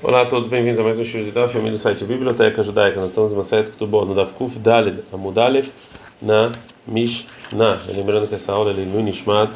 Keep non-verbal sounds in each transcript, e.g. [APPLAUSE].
Olá a todos, bem-vindos a mais um show de Daf, do site Biblioteca Judaica. Nós estamos no site Ktubot, no Daf Kuf Daled, Amudalef, na Mishnah. Lembrando que essa aula é no Nishmat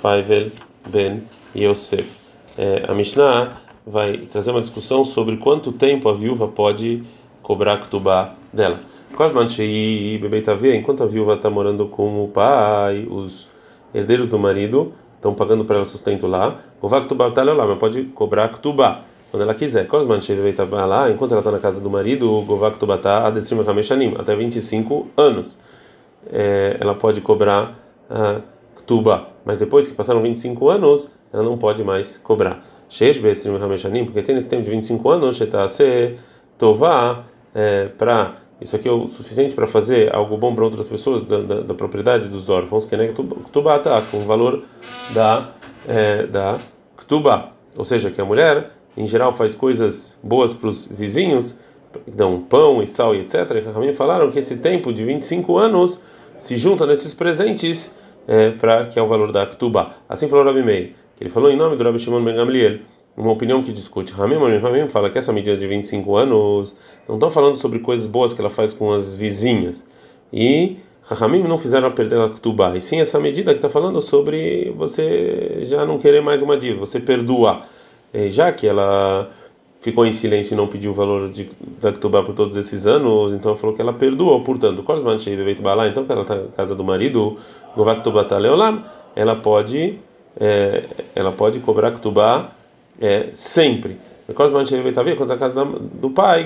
Faivel Ben Yosef. É, a Mishnah vai trazer uma discussão sobre quanto tempo a viúva pode cobrar Ktubá dela. Cosman Shei Bebeitavia, enquanto a viúva está morando com o pai, os herdeiros do marido estão pagando para ela sustento lá, Vaktubá está lá, mas pode cobrar Ktubá quando ela quiser. Cosman Shei lá, enquanto ela está na casa do marido, o Govak Tubatá Adesima Kameshanim, até 25 anos. É, ela pode cobrar a Ktuba, mas depois que passaram 25 anos, ela não pode mais cobrar. Sheish Besrim Kameshanim, porque tem nesse tempo de 25 anos, Shetase Tová, é, para isso aqui é o suficiente para fazer algo bom para outras pessoas da, da, da propriedade dos órfãos, que é Ktuba tá com o valor da é, da Ktuba, ou seja, que a mulher em geral faz coisas boas para os vizinhos, dão pão e sal e etc. E Rahamim falaram que esse tempo de 25 anos se junta nesses presentes é, para que é o valor da Ktuba. Assim falou Rabi Meir, que ele falou em nome do Rabi Shimon Ben Gamliel, uma opinião que discute. Ramim, Ramim fala que essa medida de 25 anos não estão falando sobre coisas boas que ela faz com as vizinhas. E Rahamim não fizeram perder a Ktuba, e sim essa medida que está falando sobre você já não querer mais uma dívida, você perdoar. É, já que ela ficou em silêncio e não pediu o valor de, da Ketubá por todos esses anos, então falou que ela perdoou, portanto, então que ela está na casa do marido, Leolam, ela pode é, ela pode cobrar Ketubá é, sempre. Quando a casa do pai,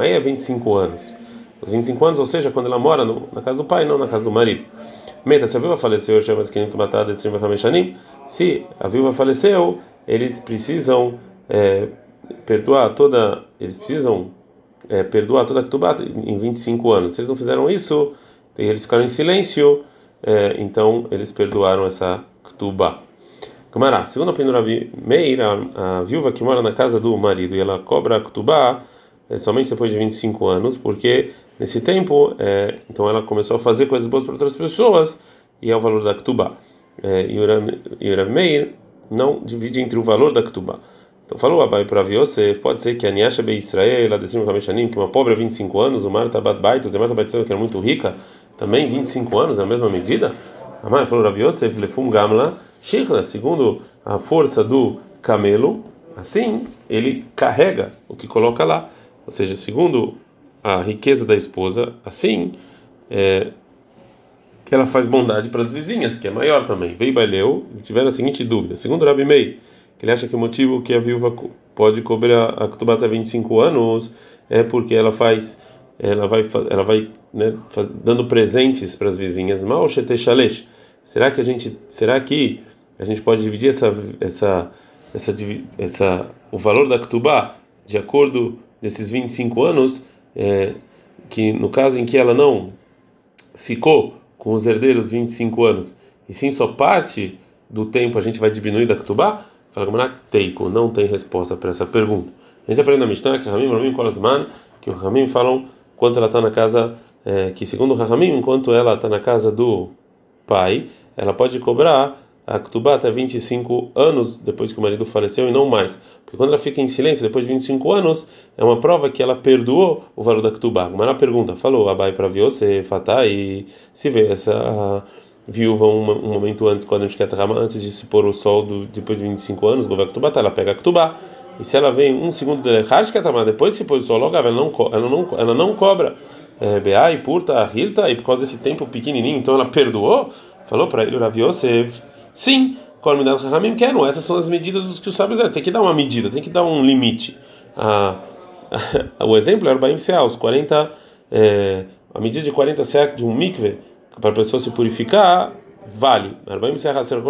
aí é 25 anos. Os 25 anos, ou seja, quando ela mora no, na casa do pai, não na casa do marido. Meta, se a viúva faleceu, se a viúva faleceu, eles precisam é, perdoar toda, eles precisam é, perdoar toda a Ketubá em 25 anos. Se eles não fizeram isso, eles ficaram em silêncio, é, então eles perdoaram essa Ketubá. Camará, segundo a opinião Meira, a viúva que mora na casa do marido e ela cobra a Ketubá é, somente depois de 25 anos, porque nesse tempo, é, então ela começou a fazer coisas boas para outras pessoas e é o valor da Ketubá. É, e o Meir não divide entre o valor da Ketubá. Então falou Abai para Yosef, pode ser que a Niasha Be Israel, ela decimos Kameshanim, que uma pobre 25 anos, o Marta Bat Baitos, e Marta Bat que era muito rica, também 25 anos, é a mesma medida? A mãe falou Rav Yosef, Lefum Gamla, Sheikhla, segundo a força do camelo, assim ele carrega o que coloca lá. Ou seja, segundo a riqueza da esposa, assim é, que ela faz bondade para as vizinhas, que é maior também. Veio Baileu tiveram a seguinte dúvida. Segundo Rabi Mei, que ele acha que o motivo que a viúva pode cobrar a Ketubá até 25 anos é porque ela faz, ela vai, ela vai né, dando presentes para as vizinhas. Mal Será que a gente, será que a gente pode dividir essa, essa, essa, essa o valor da Ketubá de acordo desses 25 anos, é, que no caso em que ela não ficou com os herdeiros 25 anos, e sim só parte do tempo a gente vai diminuir da Ketubá? Fala Gamara, Teiko, não tem resposta para essa pergunta. A gente aprende na Mishnah que Ramim, Ramim, Kolasman, que o Ramim falam quando ela está na casa, é, que segundo o Ramim, enquanto ela está na casa do pai, ela pode cobrar a Ketubá até 25 anos depois que o marido faleceu e não mais. Porque quando ela fica em silêncio depois de 25 anos, é uma prova que ela perdoou o valor da Ketubá. Uma pergunta, falou, Abai para você, Fatá, e se vê essa viúva um, um momento antes, quando a gente quer antes de se pôr o sol do, depois de 25 anos, do Ketubá, tá, ela pega a Ketubá. E se ela vem um segundo de Hashketamá, depois se pôr o sol logo, ela não, ela não, ela não cobra. É, Beá e Purta, Hilta, e por causa desse tempo pequenininho, então ela perdoou? Falou para ele, Rav Yosef, sim, Kolmidat Rahamim quero. Essas são as medidas dos que os sábios eram. Tem que dar uma medida, tem que dar um limite. Ah, [LAUGHS] o exemplo é o Baim os 40, é, a medida de 40 sec de um mikve, para a pessoa se purificar, vale. Arbaim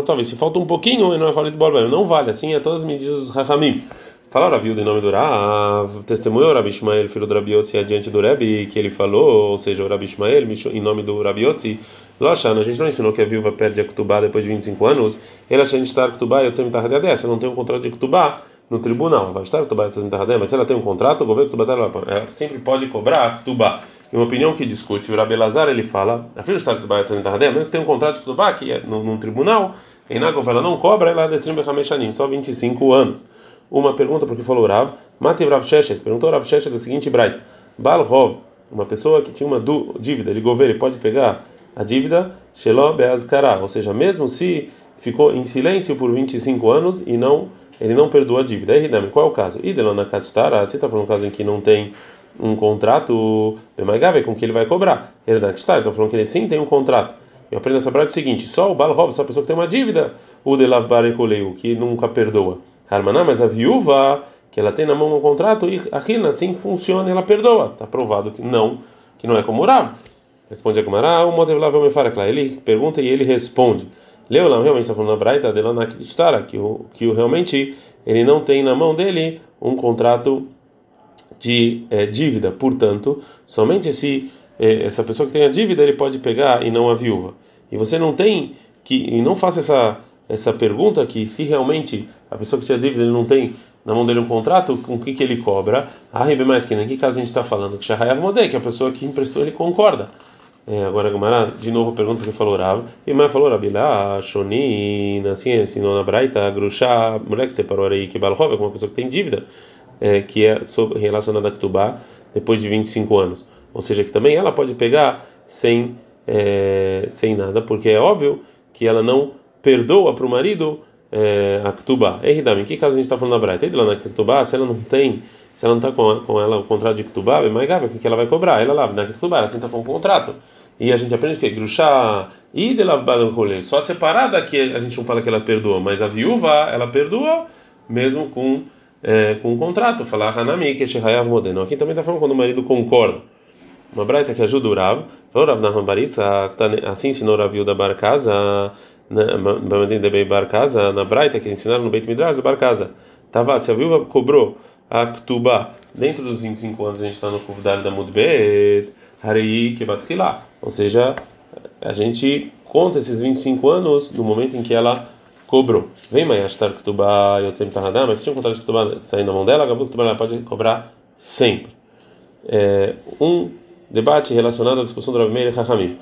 talvez se falta um pouquinho, não é Rolit Borba, não vale. Assim é todas as medidas dos Rahamim. Falaram a viúva em nome do Rav, testemunhou o Rabi Ishmael, filho do Rabi Yossi, adiante do Rebbe, que ele falou, ou seja, o Rabi Ishmael, em nome do Rabi Yossi, Loshana, a gente não ensinou que a viúva perde a Kutubá depois de 25 anos, ele achou de estar Kutubá e eu não tem um contrato de Kutubá no tribunal, vai estar Kutubá e mas se ela tem um contrato, o governo Kutubá ela sempre pode cobrar Kutubá. Em uma opinião que discute, o Rabi Lazar ele fala, a filha está Kutubá e mas tem um contrato de Kutubá que é no tribunal, em Nagov ela não cobra, ela é decide só 25 anos. uma pergunta porque falou Rav, Mati Rav Sheshet, perguntou Rav Sheshet da seguinte braita: Balhov, uma pessoa que tinha uma dívida, ele governa, ele pode pegar a dívida Shelo Beazkara, ou seja, mesmo se ficou em silêncio por 25 anos e não ele não perdoa a dívida. Aí, qual é o caso? Idelana Katstara, você está falando um caso em que não tem um contrato Bemaigabe com que ele vai cobrar. Ele está falando que ele sim tem um contrato. Eu aprendo essa prática o seguinte: só o Balhov, só a pessoa que tem uma dívida, o Delav Barekoleu, que nunca perdoa. Harmaná, mas a viúva, que ela tem na mão um contrato, e a Rina, assim funciona, ela perdoa. Está provado que não, que não é como Rav. Responde a Kumara, o Motev Lav Ele pergunta e ele responde. Leolam realmente está falando na Braita dela na que o que o realmente ele não tem na mão dele um contrato de é, dívida, portanto, somente se é, essa pessoa que tem a dívida ele pode pegar e não a viúva. E você não tem que e não faça essa essa pergunta que se realmente a pessoa que tinha dívida ele não tem na mão dele um contrato, com o que que ele cobra? Ah, mais que em que caso a gente está falando que que a pessoa que emprestou ele concorda. É, agora Gumara, de novo pergunta que falou Rav. E mais falou Rabilá, Shonin, assim ensinou na Braita, Grushá, mulher que separou aí que Balhov, com uma pessoa que tem dívida, é, que é sobre, relacionada a Ktubá, depois de 25 anos. Ou seja, que também ela pode pegar sem, é, sem nada, porque é óbvio que ela não perdoa para o marido é, a Ktubá. Eridam, em que caso a gente está falando na Braita? Lá na Ktubá, se ela não tem, se ela não está com, com ela o contrato de Ktubá, é mais grave, o que ela vai cobrar? Ela lá, na Ktubá, ela está com o contrato. E a gente aprende que Grushá e de só a separada que a gente não fala que ela perdoa, mas a viúva, ela perdoa mesmo com é, com um contrato. Falar Hanami que Shehayav Modeno. Aqui também está falando quando o marido concorda. Uma braita que ajuda o Rav. Falou Rav Nahman Baritza, assim ensinou a viúva da Casa, na Braita, que ensinaram no Beit Midrash do Bar Casa. Tava, se a viúva cobrou a Ktubá dentro dos 25 anos, a gente está no Kuvdar da Mudbet, Harei Kebatkilá. Ou seja, a gente conta esses 25 anos no momento em que ela cobrou. Vem Mayashtar Ktubá e Yotzem Tahadá, mas se tinha um de Ktubá saindo da mão dela, a Ktubá ela pode cobrar sempre. É, um debate relacionado à discussão do Rav Meir e Hachamim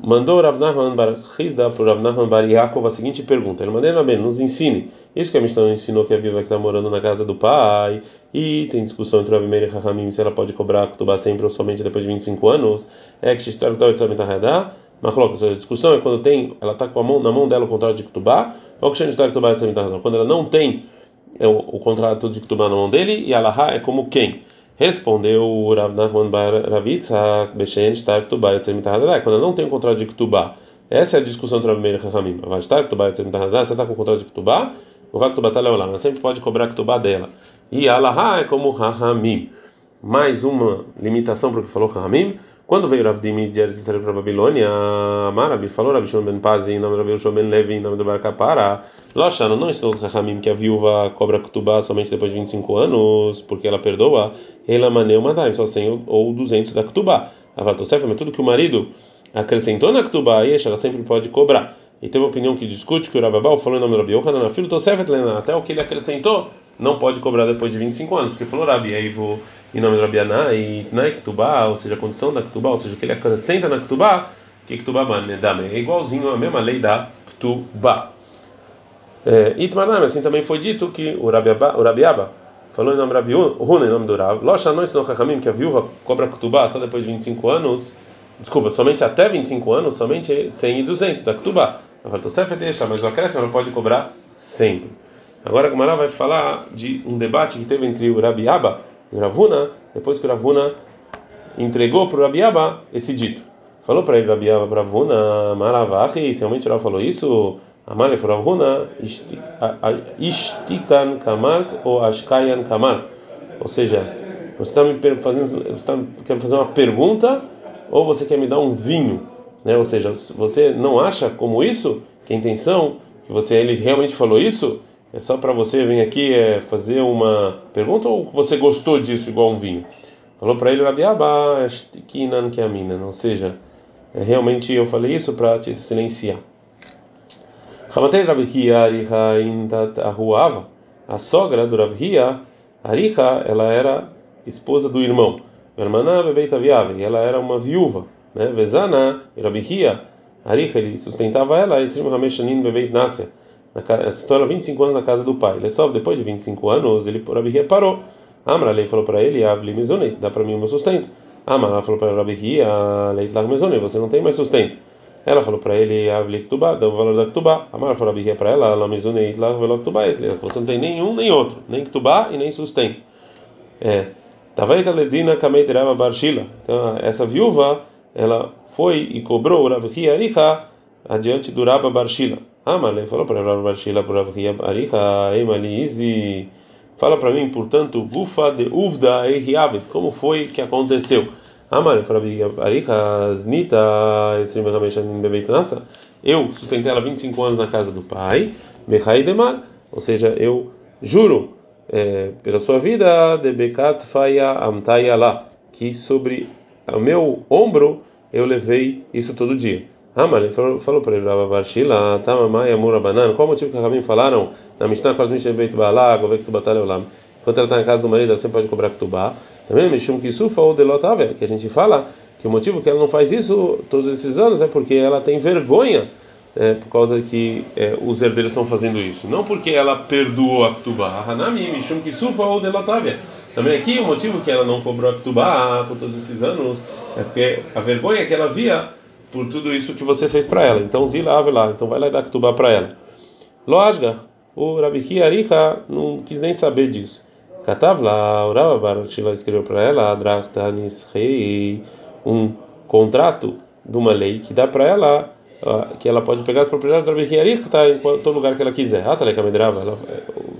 mandou Rav Nachman Bar Chizda para Rav Nachman Bar Yaakov a seguinte pergunta: Ele mandou bem, nos ensine. Isso que a Mishnah ensinou que a viúva que está morando na casa do pai e tem discussão entre Rav Meir e Rahamim se ela pode cobrar Kutubá sempre ou somente depois de 25 anos. É que se história está mas a discussão é quando tem, ela está com a mão na mão dela o contrato de Kutubá ou que quando ela não tem é, o, o contrato de Kutubá na mão dele e Allah é como quem? Respondeu Rav Nachman Bar Ravitzak Beshen Shtar Ktubá Yotzer Mitahadadá. Quando não tem um contrato de Ktubá, essa é a discussão entre Rav Meir e Chachamim. Vai Shtar Ktubá Yotzer Mitahadadá, você está com o contrato de Ktubá? Ou vai Ktubá Taleolá? Ela sempre pode cobrar Ktubá dela. E Alahá é como Chachamim. Mais uma limitação para o que falou Chachamim. Quando veio Rav Dimi de Eretz para a Babilônia, Marabi falou Rabi Shimon ben Pazi, em nome de Rabi Shimon ben Levi, em nome do Barcapara, Loshano, não ensinou os Rahamim que a viúva cobra Kutubá somente depois de 25 anos, porque ela perdoa, ela maneu matar, só 100 ou 200 da Kutubá. Avatosef, mas tudo que o marido acrescentou na Kutubá, ela sempre pode cobrar. E tem uma opinião que discute que o Rababal falou em nome do Rabi Yohanan, filho Tosefet, até o que ele acrescentou, não pode cobrar depois de 25 anos, porque falou Rabi, aí vou em nome do Rabianá e na Ktubá, ou seja, a condição da Ktubá, ou seja, que ele acrescenta na Ktubá, que Ktubá é igualzinho à mesma lei da Ktubá. É, Itmanam, assim também foi dito que o Rabiaba, o Rabiaba falou em nome do Rabi Runa, em nome do Rav, Locha não ensinou que a viúva cobra Ktubá só depois de 25 anos, desculpa, somente até 25 anos, somente 100 e 200 da Ktubá. A Vatosef deixa, mas o acréscimo ela pode cobrar sempre. Agora a Gumara vai falar de um debate que teve entre o Rabiaba Ravuna, depois que Ravuna entregou para o Rabiaba esse dito. Falou para ele, Rabiaba, para Ravuna, Maravachi, se realmente Rav falou isso, Amale para Ravuna, Ishtikan Kamart ou Ashkayan Kamart. Ou seja, você está me fazendo, você está quer fazer uma pergunta ou você quer me dar um vinho, né? Ou seja, você não acha como isso que a intenção que você ele realmente falou isso? É só para você vir aqui é, fazer uma pergunta ou você gostou disso igual um vinho? Falou para ele Rabiaba, Kinan Kiamina, ou seja, é, realmente eu falei isso para te silenciar. Hamatei Rabihia Ariha Indat Ahuava, a sogra do Rabihia, Ariha, ela era esposa do irmão. Vermaná Bebeita Viave, ela era uma viúva. Né? Vezana, Rabihia, Ariha, ele sustentava ela, Esrim Hameshanin Bebeit Nasser essa história 25 anos na casa do pai. Ele só depois de 25 anos, ele Abihia parou. Amra Lei falou para ele, Avli Mizone, dá para mim o meu sustento. Amra falou para Abihia, Leit Lag Mizone, você não tem mais sustento. Ela falou para ele, Avli Ktubá, dá o valor da Ktubá. Amra falou para ela, La Mizone, Leit Lag Velo Ktubá, você não tem nenhum nem outro, nem Ktubá e nem sustento. É. Tavaita Ledina Kamei Derava Barshila. Então, essa viúva, ela foi e cobrou o Rav Ariha adiante do Rabba Barshila. Amale falou para Rabba Barshila, para Rav Ariha, Emalizi. Fala para mim, portanto, Gufa de Uvda Ehiavet, como foi que aconteceu? Amale falou para Ariha, Znita, Esrimechameshanim Bebeit Nasa. Eu sustentei ela 25 anos na casa do pai, Mechai Demar, ou seja, eu juro é, pela sua vida, de Bekat Faya Amtaya lá, que sobre o meu ombro eu levei isso todo dia. Ele falou, falou para ele, Rabba Barshila, Tamamai Amura Banan, qual o motivo que Rabim falaram na Mishnah Kos Mishnah Beit Balá, Govek Tubatal Olam? Enquanto ela está na casa do marido, ela sempre pode cobrar Ktubá. Também Mishum Kisufa ou Delotave, que a gente fala que o motivo que ela não faz isso todos esses anos é porque ela tem vergonha é, por causa que é, os herdeiros estão fazendo isso. Não porque ela perdoou a Ktubá, Hanami, Mishum Kisufa ou Delotavia. Também aqui o motivo que ela não cobrou a Ktubá por todos esses anos é porque a vergonha que ela via por tudo isso que você fez para ela. Então Zila lá, então vai lá dar Ktubá para ela. Lógica, o Rabi Ariha não quis nem saber disso. Katav lá, o Rabba Barashila escreveu para ela, Adrachtanis Rei, um contrato de uma lei que dá para ela que ela pode pegar as propriedades do Rav Arich está em todo lugar que ela quiser. Ah, tá ela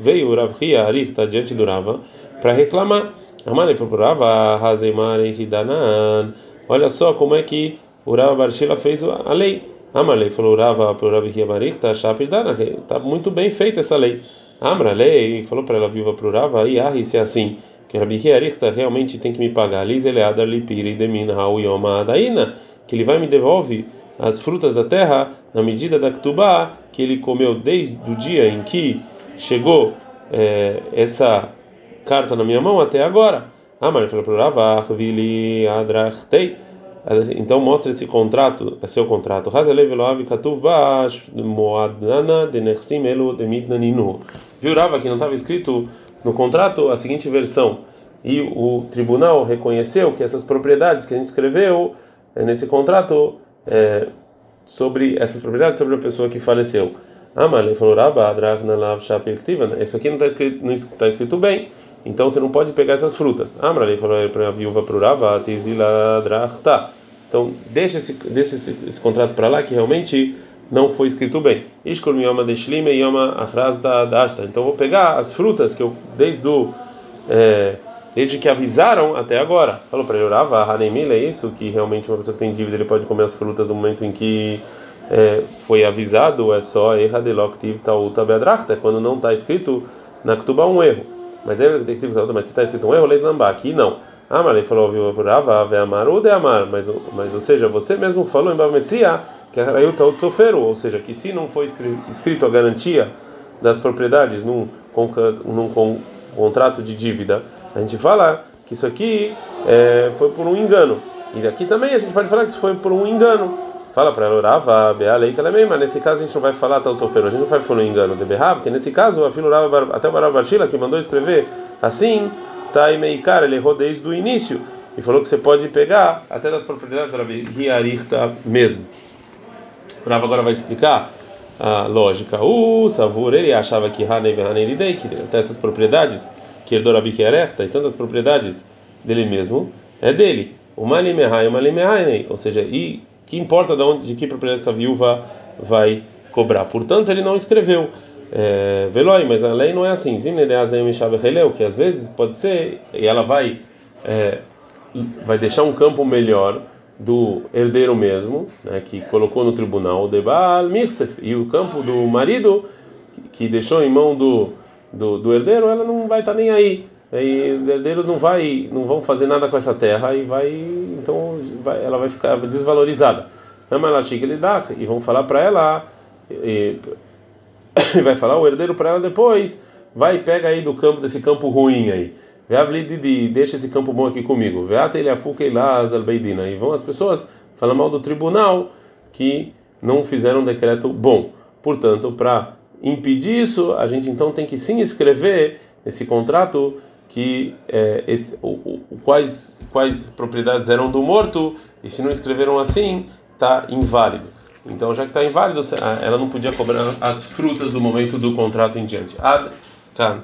veio o Arich está diante do Rava para reclamar. Amale foi para Rava, Hazemare Hidanan. Olha só como é que o Rava Barshila fez a lei. Amale falou Rava para o Rav Arich está muito bem feita essa lei. Amra lei falou para ela viva para o Rava e ah, se é assim que o Rabi Arich realmente tem que me pagar. Liz eleada lipiri de min hau yoma adaina que ele vai me devolve as frutas da terra na medida da Ktubá que ele comeu desde o dia em que chegou é, essa carta na minha mão até agora. Mas falou para Ravach, Vili, Adrachtei. Então mostra esse contrato, é seu contrato. Viu Rava que não estava escrito no contrato a seguinte versão. E o tribunal reconheceu que essas propriedades que a gente escreveu é, nesse contrato é, sobre essas propriedades sobre a pessoa que faleceu. Falou Isso aqui não está escrito, está escrito bem, então você não pode pegar essas frutas. Amale falou para a viúva para Rava, Então deixa esse, deixa esse, esse contrato para lá que realmente não foi escrito bem. Então vou pegar as frutas que eu desde é, desde que avisaram até agora. Falou para ele, Urava, Hanemil é isso, que realmente uma pessoa que tem dívida ele pode comer as frutas no momento em que é, foi avisado, é só Erradeloktiv Tauta Bedrachta, quando não está escrito na Ktuba um erro. Mas é mas se está escrito um erro, Leit Lambá, aqui não. Ah, mas ele falou, viu, Urava, Ave Amar, ou de Amar, mas, mas ou seja, você mesmo falou em Bametzia que a Raiu Taut Soferu, ou seja, que se não foi escrito a garantia das propriedades num, num contrato de dívida, a gente fala que isso aqui é, foi por um engano. E aqui também a gente pode falar que isso foi por um engano. Fala para ela, orava, lei que ela é mesma. Nesse caso a gente não vai falar tal sofrer. A gente não vai por um engano de berrar, porque nesse caso a filha até o Barav Barshila que mandou escrever assim, tá e meikar, ele errou desde o início. E falou que você pode pegar até das propriedades da Riarikta mesmo. O Rav agora vai explicar a lógica. O Savur, ele achava que Hanei Hanei que até essas propriedades que herdou Rabi Kierechta e tantas propriedades dele mesmo, é dele. O Malimehai, o Malimehai, ou seja, e que importa de, onde, de que propriedade essa viúva vai cobrar. Portanto, ele não escreveu. É, Veloi, mas a lei não é assim. Que às vezes pode ser, e ela vai, é, vai deixar um campo melhor do herdeiro mesmo, né, que colocou no tribunal o Debal Mirsef, e o campo do marido que deixou em mão do do, do herdeiro, ela não vai estar tá nem aí. E os herdeiros não vai, não vão fazer nada com essa terra e vai, então vai, ela vai ficar desvalorizada. ele dá e vão falar para ela e, e [COUGHS] vai falar o herdeiro para ela depois, vai pega aí do campo desse campo ruim aí. Deixa esse campo bom aqui comigo. E vão as pessoas falar mal do tribunal que não fizeram um decreto bom. Portanto, para impedir isso, a gente então tem que sim escrever nesse contrato que é, esse, o, o, quais quais propriedades eram do morto e se não escreveram assim está inválido. Então já que está inválido, ela não podia cobrar as frutas do momento do contrato em diante. Ad, can.